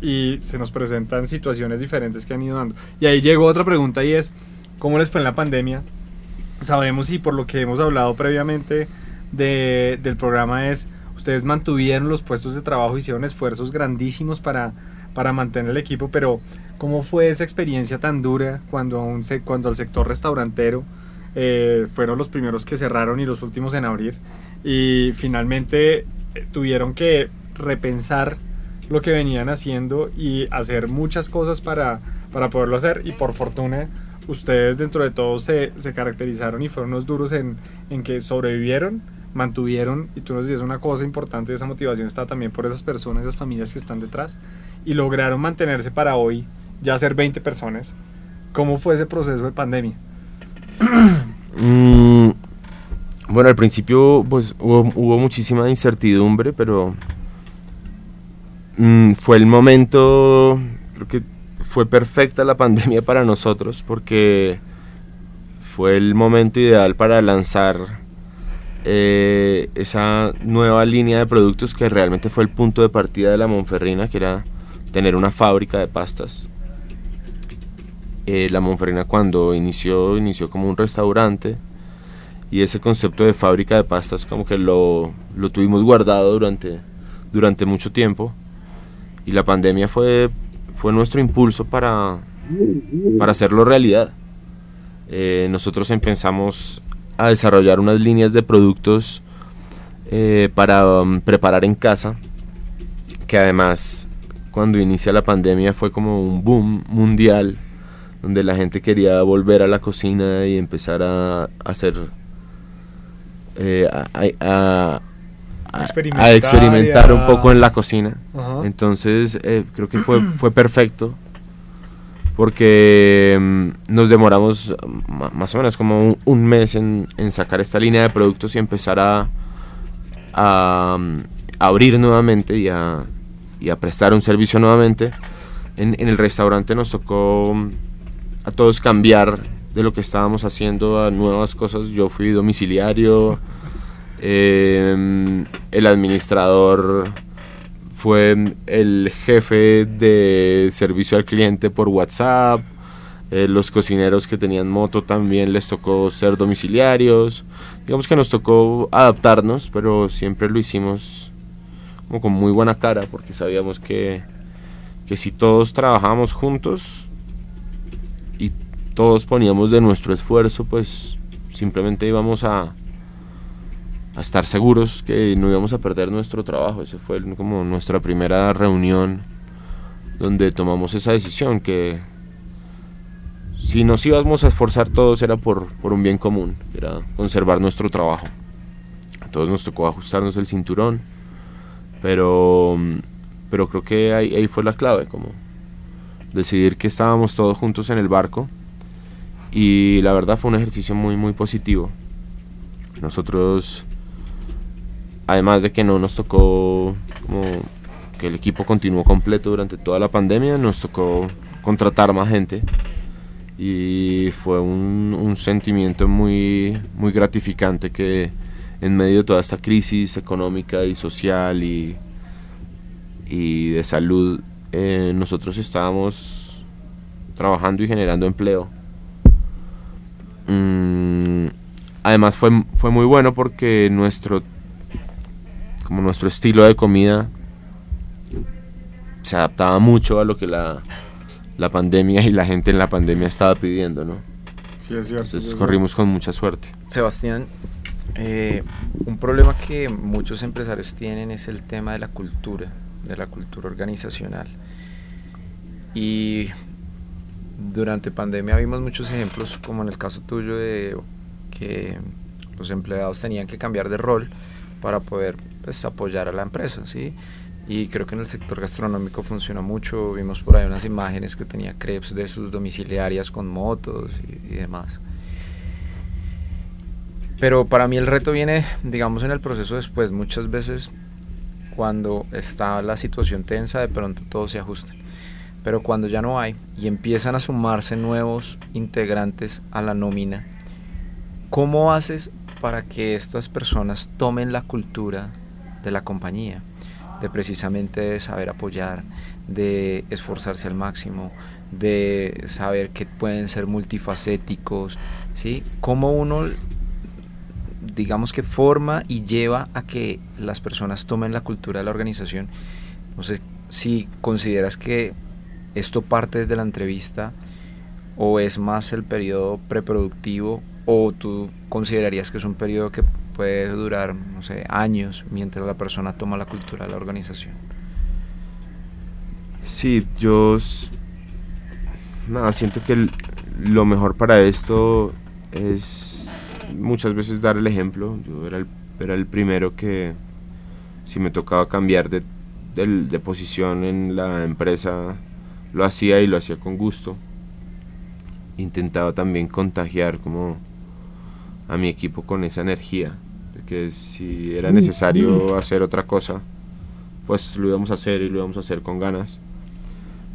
[SPEAKER 3] y se nos presentan situaciones diferentes que han ido dando. Y ahí llegó otra pregunta y es, ¿cómo les fue en la pandemia? Sabemos y por lo que hemos hablado previamente de, del programa es, ustedes mantuvieron los puestos de trabajo, hicieron esfuerzos grandísimos para para mantener el equipo, pero ¿cómo fue esa experiencia tan dura cuando, un, cuando el sector restaurantero eh, fueron los primeros que cerraron y los últimos en abrir? Y finalmente eh, tuvieron que repensar lo que venían haciendo y hacer muchas cosas para, para poderlo hacer y por fortuna ustedes dentro de todo se, se caracterizaron y fueron unos duros en, en que sobrevivieron mantuvieron, y tú nos dices una cosa importante, esa motivación está también por esas personas, esas familias que están detrás, y lograron mantenerse para hoy, ya ser 20 personas. ¿Cómo fue ese proceso de pandemia?
[SPEAKER 4] Mm, bueno, al principio pues hubo, muchísima incertidumbre, pero mm, fue el momento, creo que fue perfecta la pandemia para nosotros porque fue el momento ideal para lanzar eh, esa nueva línea de productos que realmente fue el punto de partida de la Monferrina, que era tener una fábrica de pastas. Eh, la Monferrina cuando inició, inició como un restaurante y ese concepto de fábrica de pastas como que lo, lo tuvimos guardado durante, durante mucho tiempo y la pandemia fue, fue nuestro impulso para, para hacerlo realidad. Eh, nosotros empezamos a desarrollar unas líneas de productos eh, para um, preparar en casa, que además cuando inicia la pandemia fue como un boom mundial, donde la gente quería volver a la cocina y empezar a, hacer... Eh, a, experimentar, un poco en la cocina. Entonces eh, creo que fue, fue perfecto porque mm, nos demoramos más o menos como un, mes en, sacar esta línea de productos y empezar a, mm, abrir nuevamente y a, prestar un servicio nuevamente. En, el restaurante nos tocó mm, a todos cambiar de lo que estábamos haciendo a nuevas cosas. Yo fui domiciliario, em, el administrador fue el jefe de servicio al cliente por WhatsApp. Eh, los cocineros que tenían moto también les tocó ser domiciliarios. Digamos que nos tocó adaptarnos, pero siempre lo hicimos como con muy buena cara porque sabíamos que, que si todos trabajamos juntos y todos poníamos de nuestro esfuerzo, pues simplemente íbamos a, a estar seguros que no íbamos a perder nuestro trabajo. Esa fue como nuestra primera reunión donde tomamos esa decisión que si nos íbamos a esforzar todos era por, por un bien común, era conservar nuestro trabajo. A todos nos tocó ajustarnos el cinturón, pero, pero creo que ahí, ahí fue la clave, como decidir que estábamos todos juntos en el barco y la verdad fue un ejercicio muy muy positivo. Nosotros, además de que no nos tocó como que el equipo continuó completo durante toda la pandemia, nos tocó contratar más gente y fue un, sentimiento muy, muy gratificante que en medio de toda esta crisis económica y social y, y de salud, eh, nosotros estábamos trabajando y generando empleo. Mm, además fue, fue muy bueno porque nuestro como nuestro estilo de comida se adaptaba mucho a lo que la, la pandemia y la gente en la pandemia estaba pidiendo, ¿no?
[SPEAKER 3] Sí, es cierto.
[SPEAKER 4] Entonces corrimos con mucha suerte.
[SPEAKER 5] Sebastián, eh, un problema que muchos empresarios tienen es el tema de la cultura, de la cultura organizacional. Y durante pandemia vimos muchos ejemplos, como en el caso tuyo, de que los empleados tenían que cambiar de rol para poder pues, apoyar a la empresa, ¿sí? Y creo que en el sector gastronómico funciona mucho. Vimos por ahí unas imágenes que tenía crepes de sus domiciliarias con motos y, y demás. Pero para mí el reto viene, digamos, en el proceso después. Muchas veces cuando está la situación tensa, de pronto todo se ajusta. Pero cuando ya no hay y empiezan a sumarse nuevos integrantes a la nómina, ¿cómo haces para que estas personas tomen la cultura de la compañía? De precisamente saber apoyar, de esforzarse al máximo, de saber que pueden ser multifacéticos, ¿sí? ¿Cómo uno digamos que forma y lleva a que las personas tomen la cultura de la organización. No sé si consideras que esto parte desde la entrevista o es más el periodo preproductivo o tú considerarías que es un periodo que puede durar, no sé, años mientras la persona toma la cultura de la organización.
[SPEAKER 4] Sí, yo nada, siento que lo mejor para esto es muchas veces dar el ejemplo. Yo era el, era el primero que si me tocaba cambiar de, de posición en la empresa, lo hacía y lo hacía con gusto. Intentaba también contagiar como a mi equipo con esa energía, que si era necesario hacer otra cosa, pues lo íbamos a hacer y lo íbamos a hacer con ganas.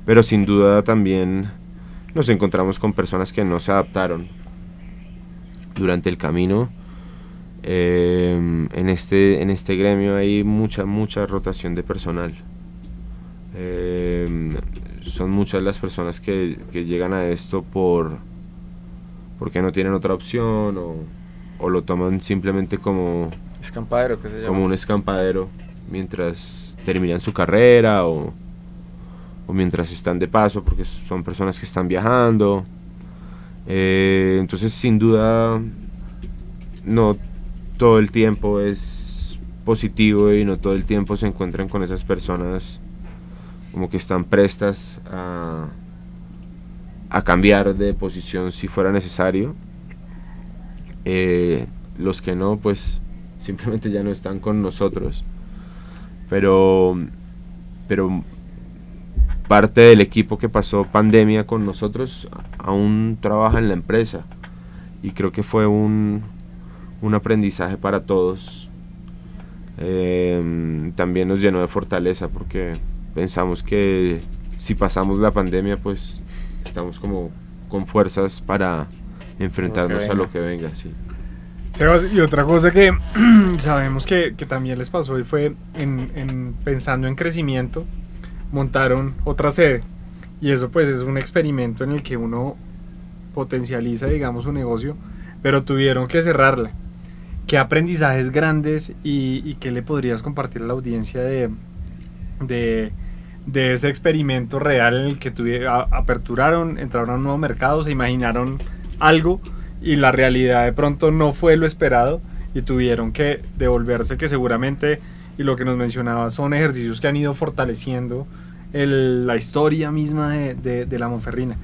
[SPEAKER 4] Pero sin duda también nos encontramos con personas que no se adaptaron durante el camino. Eh, en, este, en este gremio hay mucha, mucha rotación de personal. Eh, son muchas las personas que, que llegan a esto por porque no tienen otra opción o, o lo toman simplemente como,
[SPEAKER 5] Escampadero, ¿qué se llama?
[SPEAKER 4] como un escampadero mientras terminan su carrera o, o mientras están de paso porque son personas que están viajando. Eh, entonces sin duda no todo el tiempo es positivo y no todo el tiempo se encuentran con esas personas como que están prestas a, a cambiar de posición si fuera necesario. Eh, los que no, pues simplemente ya no están con nosotros. Pero, pero parte del equipo que pasó pandemia con nosotros aún trabaja en la empresa y creo que fue un, un aprendizaje para todos. Eh, también nos llenó de fortaleza porque pensamos que si pasamos la pandemia pues estamos como con fuerzas para enfrentarnos a
[SPEAKER 5] venga.
[SPEAKER 4] lo que venga, sí.
[SPEAKER 3] Sebas, y otra cosa que sabemos que, que también les pasó y fue en, en- pensando en crecimiento, montaron otra sede. Y eso pues es un experimento en el que uno potencializa, digamos, su negocio, pero tuvieron que cerrarla. ¿Qué aprendizajes grandes y, y qué le podrías compartir a la audiencia de, de, de ese experimento real en el que tuvi- a- aperturaron, entraron a un nuevo mercado, se imaginaron algo y la realidad de pronto no fue lo esperado y tuvieron que devolverse que seguramente, y lo que nos mencionaba, son ejercicios que han ido fortaleciendo la historia misma de, la Monferrina.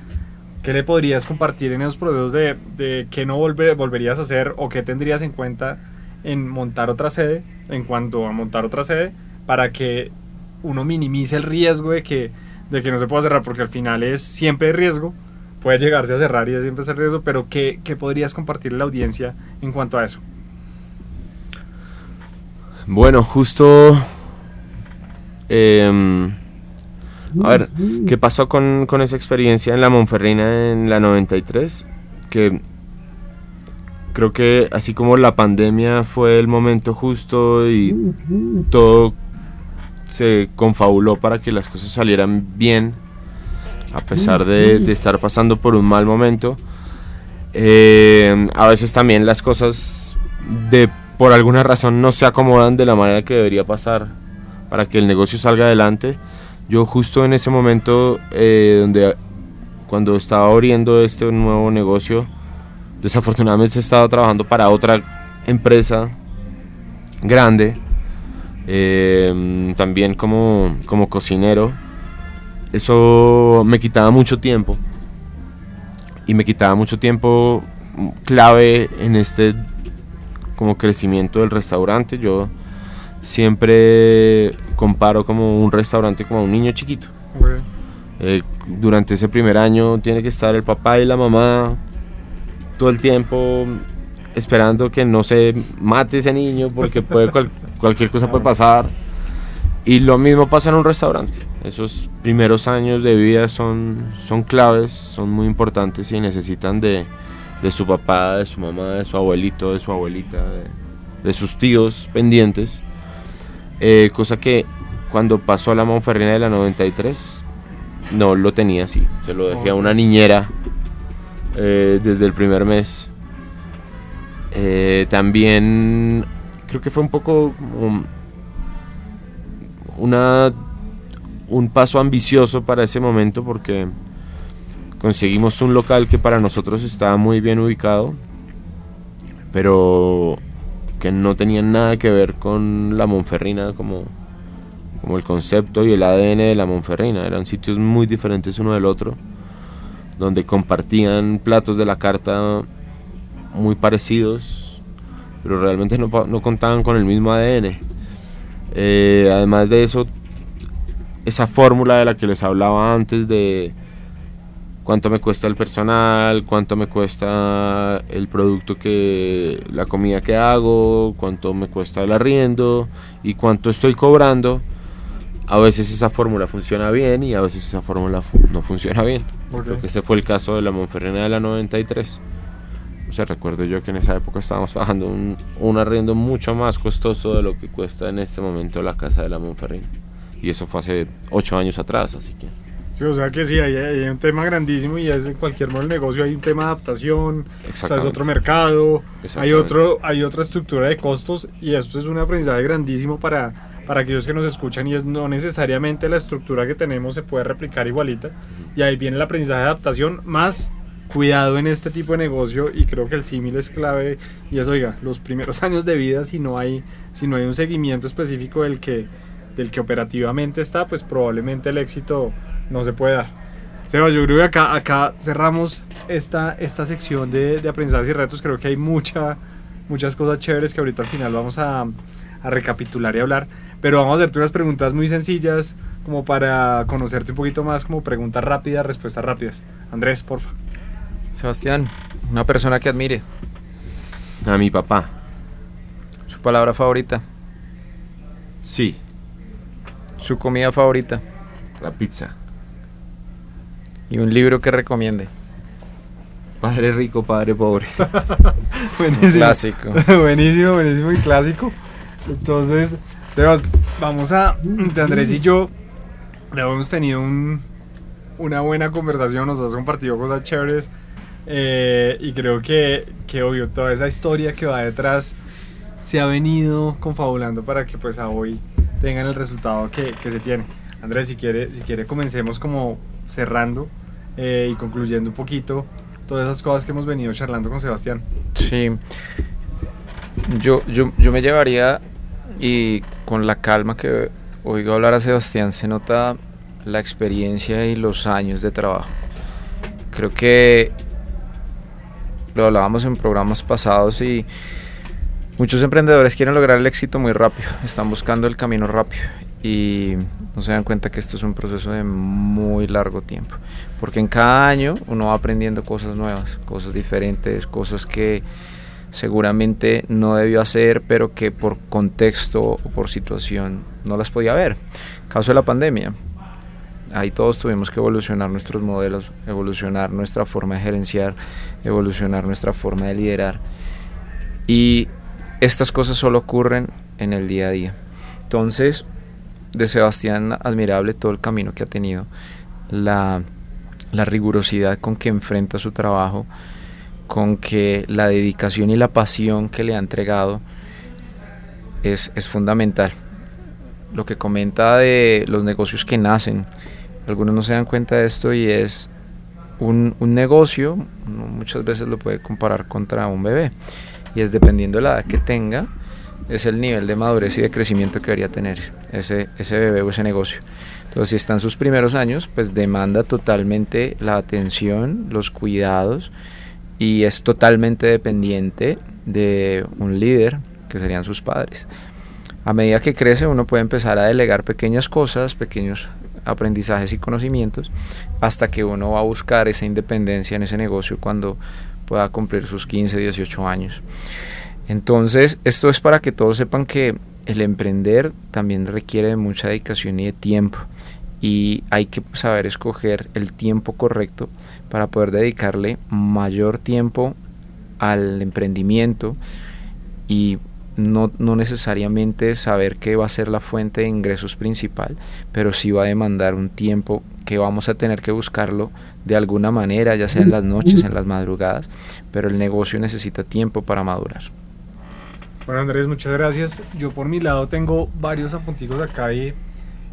[SPEAKER 3] ¿Qué le podrías compartir en esos procesos de, de qué no volver- volverías a hacer o qué tendrías en cuenta en montar otra sede, en cuanto a montar otra sede, para que uno minimice el riesgo de que, de que no se pueda cerrar? Porque al final es siempre riesgo, puede llegarse a cerrar y siempre ese riesgo, pero ¿qué, qué podrías compartir a la audiencia en cuanto a eso?
[SPEAKER 4] Bueno, justo... em, a ver, ¿qué pasó con, con esa experiencia en la Monferrina en la 93? Que creo que así como la pandemia fue el momento justo y todo se confabuló para que las cosas salieran bien, a pesar de, estar pasando por un mal momento, eh, a veces también las cosas de por alguna razón no se acomodan de la manera que debería pasar para que el negocio salga adelante. Yo justo en ese momento eh, donde cuando estaba abriendo este nuevo negocio, desafortunadamente estaba trabajando para otra empresa grande, eh, también como cocinero. Eso me quitaba mucho tiempo y me quitaba mucho tiempo clave en este como crecimiento del restaurante. Yo siempre comparo como un restaurante como un niño chiquito. Eh, durante ese primer año tiene que estar el papá y la mamá todo el tiempo esperando que no se mate ese niño porque puede cual- cualquier cosa puede pasar. Y lo mismo pasa en un restaurante. Esos primeros años de vida son, son claves, son muy importantes y necesitan de, de su papá, de su mamá, de su abuelito, de su abuelita, de, sus tíos pendientes. Eh, cosa que cuando pasó a la Monferrina de la 93 no lo tenía así. Se lo dejé a una niñera eh, desde el primer mes. Eh, también creo que fue un poco una un paso ambicioso para ese momento porque conseguimos un local que para nosotros estaba muy bien ubicado, pero que no tenía nada que ver con la Monferrina como, como el concepto y el ADN de la Monferrina. Eran sitios muy diferentes uno del otro, donde compartían platos de la carta muy parecidos, pero realmente no, no contaban con el mismo ADN. Eh, además de eso, esa fórmula de la que les hablaba antes de cuánto me cuesta el personal, cuánto me cuesta el producto que la comida que hago, cuánto me cuesta el arriendo y cuánto estoy cobrando. A veces esa fórmula funciona bien y a veces esa fórmula no funciona bien.
[SPEAKER 3] Ok.
[SPEAKER 4] Creo que ese fue el caso de la Monferrina de la 93. O sea, recuerdo yo que en esa época estábamos pagando un, un arriendo mucho más costoso de lo que cuesta en este momento la casa de la Monferrina. Y eso fue hace ocho años atrás, así que...
[SPEAKER 3] Sí, o sea que sí, hay, hay un tema grandísimo y es en cualquier modelo de negocio hay un tema de adaptación, o sea, es otro mercado, hay, otro, hay otra estructura de costos y esto es un aprendizaje grandísimo para, para aquellos que nos escuchan y es no necesariamente la estructura que tenemos se puede replicar igualita. Y ahí viene el aprendizaje de adaptación más cuidado en este tipo de negocio y creo que el símil es clave y es oiga los primeros años de vida si no hay si no hay un seguimiento específico del que del que operativamente está pues probablemente el éxito no se puede dar Seba, yo creo que acá, acá cerramos esta, esta sección de, de aprendizajes y retos. Creo que hay mucha, muchas cosas chéveres que ahorita al final vamos a, a recapitular y hablar. Pero vamos a hacerte unas preguntas muy sencillas, como para conocerte un poquito más, como preguntas rápidas, respuestas rápidas. Andrés, porfa.
[SPEAKER 5] Sebastián, una persona que admire,
[SPEAKER 4] A mi papá,
[SPEAKER 5] su palabra favorita,
[SPEAKER 4] sí,
[SPEAKER 5] su comida favorita
[SPEAKER 4] la pizza.
[SPEAKER 5] y un libro que recomiende.
[SPEAKER 4] Padre rico, padre pobre.
[SPEAKER 3] Buenísimo.
[SPEAKER 5] Clásico.
[SPEAKER 3] buenísimo, buenísimo y clásico. Entonces, Sebas, vamos a. Andrés y yo, hemos tenido un- una buena conversación, nos has compartido cosas chéveres. Eh, y creo que, que, obvio, toda esa historia que va detrás se ha venido confabulando para que, pues, a hoy tengan el resultado que, que se tiene. Andrés, si quiere, si quiere comencemos como cerrando eh, y concluyendo un poquito todas esas cosas que hemos venido charlando con Sebastián.
[SPEAKER 5] Sí, yo, yo, yo me llevaría y con la calma que oigo hablar a Sebastián se nota la experiencia y los años de trabajo. Creo que lo hablábamos en programas pasados y muchos emprendedores quieren lograr el éxito muy rápido, están buscando el camino rápido y no se dan cuenta que esto es un proceso de muy largo tiempo, porque en cada año uno va aprendiendo cosas nuevas, cosas diferentes, cosas que seguramente no debió hacer, pero que por contexto o por situación no las podía ver. Caso de la pandemia, ahí todos tuvimos que evolucionar nuestros modelos, evolucionar nuestra forma de gerenciar, evolucionar nuestra forma de liderar. Y estas cosas solo ocurren en el día a día. Entonces, de Sebastián, admirable todo el camino que ha tenido, la, la rigurosidad con que enfrenta su trabajo, con que la dedicación y la pasión que le ha entregado es, es fundamental. Lo que comenta de los negocios que nacen, algunos no se dan cuenta de esto y es un, un negocio, muchas veces lo puede comparar contra un bebé y es dependiendo de la edad que tenga, es el nivel de madurez y de crecimiento que debería tener ese, ese bebé o ese negocio. Entonces, si está en sus primeros años, pues demanda totalmente la atención, los cuidados y es totalmente dependiente de un líder, que serían sus padres. A medida que crece, uno puede empezar a delegar pequeñas cosas, pequeños aprendizajes y conocimientos, hasta que uno va a buscar esa independencia en ese negocio cuando pueda cumplir sus 15, 18 años. Entonces, esto es para que todos sepan que el emprender también requiere de mucha dedicación y de tiempo y hay que saber escoger el tiempo correcto para poder dedicarle mayor tiempo al emprendimiento y no, no, necesariamente saber qué va a ser la fuente de ingresos principal, pero sí va a demandar un tiempo que vamos a tener que buscarlo de alguna manera, ya sea en las noches, en las madrugadas, pero el negocio necesita tiempo para madurar.
[SPEAKER 3] Bueno Andrés, muchas gracias. Yo por mi lado tengo varios apunticos acá y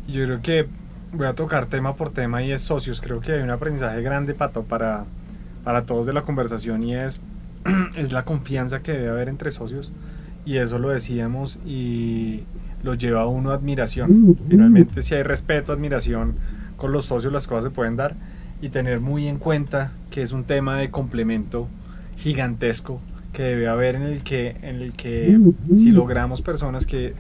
[SPEAKER 3] yo creo que voy a tocar tema por tema y es socios. Creo que hay un aprendizaje grande pato, para, para todos de la conversación y es, es la confianza que debe haber entre socios. Y eso lo decíamos y lo lleva a uno a admiración. Finalmente, si hay respeto, admiración con los socios, las cosas se pueden dar. Y tener muy en cuenta que es un tema de complemento gigantesco que debe haber en el que, en el que si logramos personas que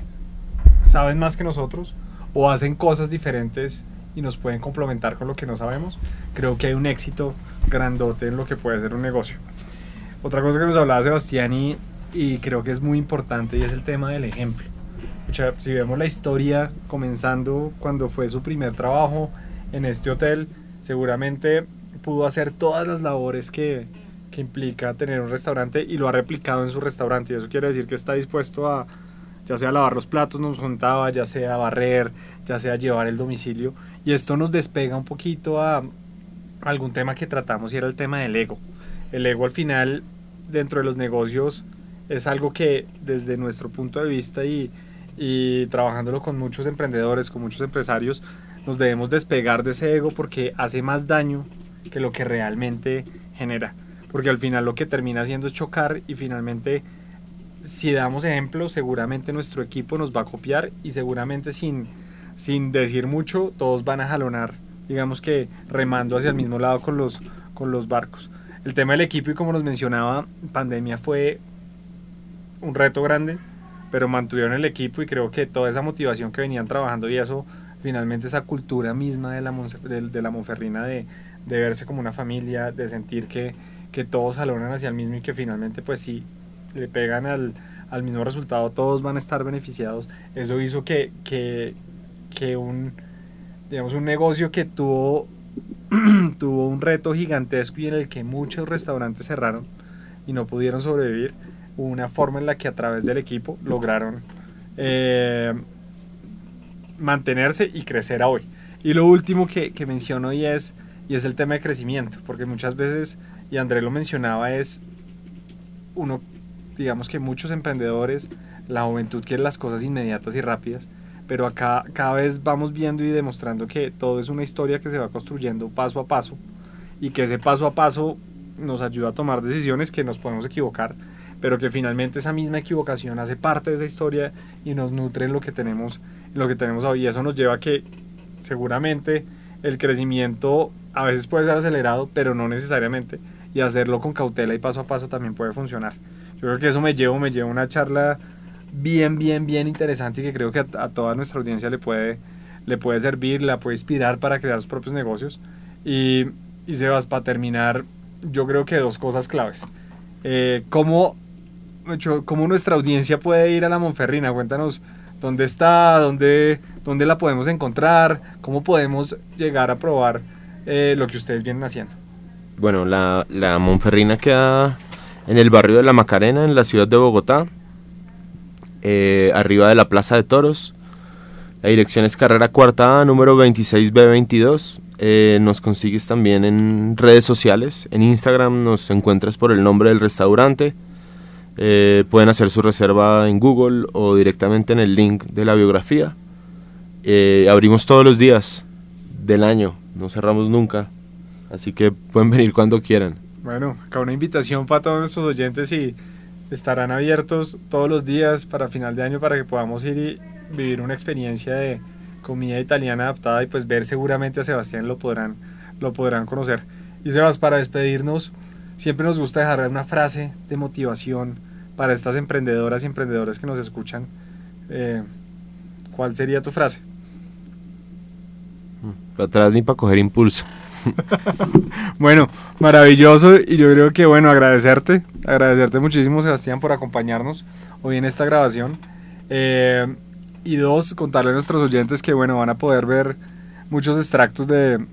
[SPEAKER 3] saben más que nosotros, o hacen cosas diferentes y nos pueden complementar con lo que no sabemos, creo que hay un éxito grandote en lo que puede ser un negocio. Otra cosa que nos hablaba Sebastián y, y creo que es muy importante y es el tema del ejemplo. O sea, si vemos la historia comenzando cuando fue su primer trabajo en este hotel, seguramente pudo hacer todas las labores que, que implica tener un restaurante y lo ha replicado en su restaurante. Y eso quiere decir que está dispuesto a, ya sea lavar los platos nos juntaba, ya sea barrer, ya sea llevar el domicilio. Y esto nos despega un poquito a algún tema que tratamos y era el tema del ego. El ego al final dentro de los negocios es algo que desde nuestro punto de vista y, trabajándolo con muchos emprendedores, con muchos empresarios, nos debemos despegar de ese ego porque hace más daño que lo que realmente genera. Porque al final lo que termina haciendo es chocar y finalmente si damos ejemplo, seguramente nuestro equipo nos va a copiar y seguramente sin, sin decir mucho, todos van a jalonar, digamos que remando hacia el mismo lado con los, con los barcos. El tema del equipo y como nos mencionaba, pandemia fue un reto grande, pero mantuvieron el equipo y creo que toda esa motivación que venían trabajando y eso, finalmente esa cultura misma de la, de, la Monferrina de, verse como una familia, de sentir que, que todos jalonan hacia el mismo y que finalmente pues sí, le pegan al, al, mismo resultado, todos van a estar beneficiados. Eso hizo que, que, que un, digamos, un negocio que tuvo, tuvo un reto gigantesco y en el que muchos restaurantes cerraron y no pudieron sobrevivir, una forma en la que a través del equipo lograron eh, mantenerse y crecer a hoy. Y lo último que, menciono y es, y es el tema de crecimiento, porque muchas veces, y André lo mencionaba, es uno digamos que muchos emprendedores, la juventud quiere las cosas inmediatas y rápidas, pero acá cada vez vamos viendo y demostrando que todo es una historia que se va construyendo paso a paso y que ese paso a paso nos ayuda a tomar decisiones que nos podemos equivocar, pero que finalmente esa misma equivocación hace parte de esa historia y nos nutre en lo que tenemos, en lo que tenemos hoy. Y eso nos lleva a que seguramente el crecimiento a veces puede ser acelerado, pero no necesariamente. Y hacerlo con cautela y paso a paso también puede funcionar. Yo creo que eso me llevo, me llevo una charla bien, bien, bien interesante y que creo que a, a toda nuestra audiencia le puede, le puede servir, la puede inspirar para crear sus propios negocios. Y, y Sebas, para terminar, yo creo que dos cosas claves. Eh, ¿cómo, ¿Cómo nuestra audiencia puede ir a la Monferrina? Cuéntanos dónde está, dónde, dónde la podemos encontrar, cómo podemos llegar a probar eh, lo que ustedes vienen haciendo.
[SPEAKER 4] Bueno, la, la Monferrina queda en el barrio de La Macarena, en la ciudad de Bogotá, eh, arriba de la Plaza de Toros. La dirección es carrera cuarta número 26B22. Eh, nos consigues también en redes sociales. En Instagram nos encuentras por el nombre del restaurante. Eh, pueden hacer su reserva en Google o directamente en el link de la biografía. Eh, abrimos todos los días del año, no cerramos nunca. Así que pueden venir cuando quieran.
[SPEAKER 3] Bueno, acá una invitación para todos nuestros oyentes y estarán abiertos todos los días para final de año para que podamos ir y vivir una experiencia de comida italiana adaptada y pues ver seguramente a Sebastián lo podrán, lo podrán conocer. Y Sebas, para despedirnos, siempre nos gusta dejar una frase de motivación para estas emprendedoras y emprendedores que nos escuchan. Eh, ¿Cuál sería tu frase?
[SPEAKER 4] Para atrás ni para coger impulso.
[SPEAKER 3] bueno, maravilloso y yo creo que bueno, agradecerte, agradecerte muchísimo Sebastián por acompañarnos hoy en esta grabación. Eh, y dos, contarle a nuestros oyentes que bueno, van a poder ver muchos extractos de,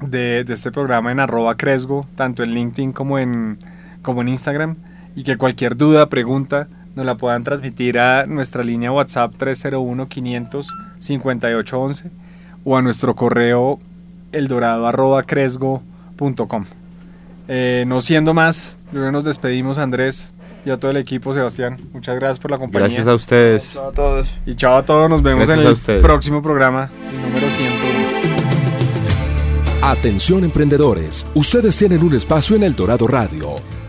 [SPEAKER 3] de, de este programa en arroba Cresgo, tanto en LinkedIn como en, como en Instagram, y que cualquier duda, pregunta, nos la puedan transmitir a nuestra línea WhatsApp 301 500 5811 o a nuestro correo eldorado.cresgo.com. Eh, no siendo más, luego nos despedimos, Andrés, y a todo el equipo, Sebastián. Muchas gracias por la compañía.
[SPEAKER 4] Gracias a ustedes.
[SPEAKER 5] Chao a todos.
[SPEAKER 3] Y chao a todos, nos vemos
[SPEAKER 4] Gracias
[SPEAKER 3] en el próximo programa, el número 101.
[SPEAKER 1] Atención emprendedores, ustedes tienen un espacio en El Dorado Radio.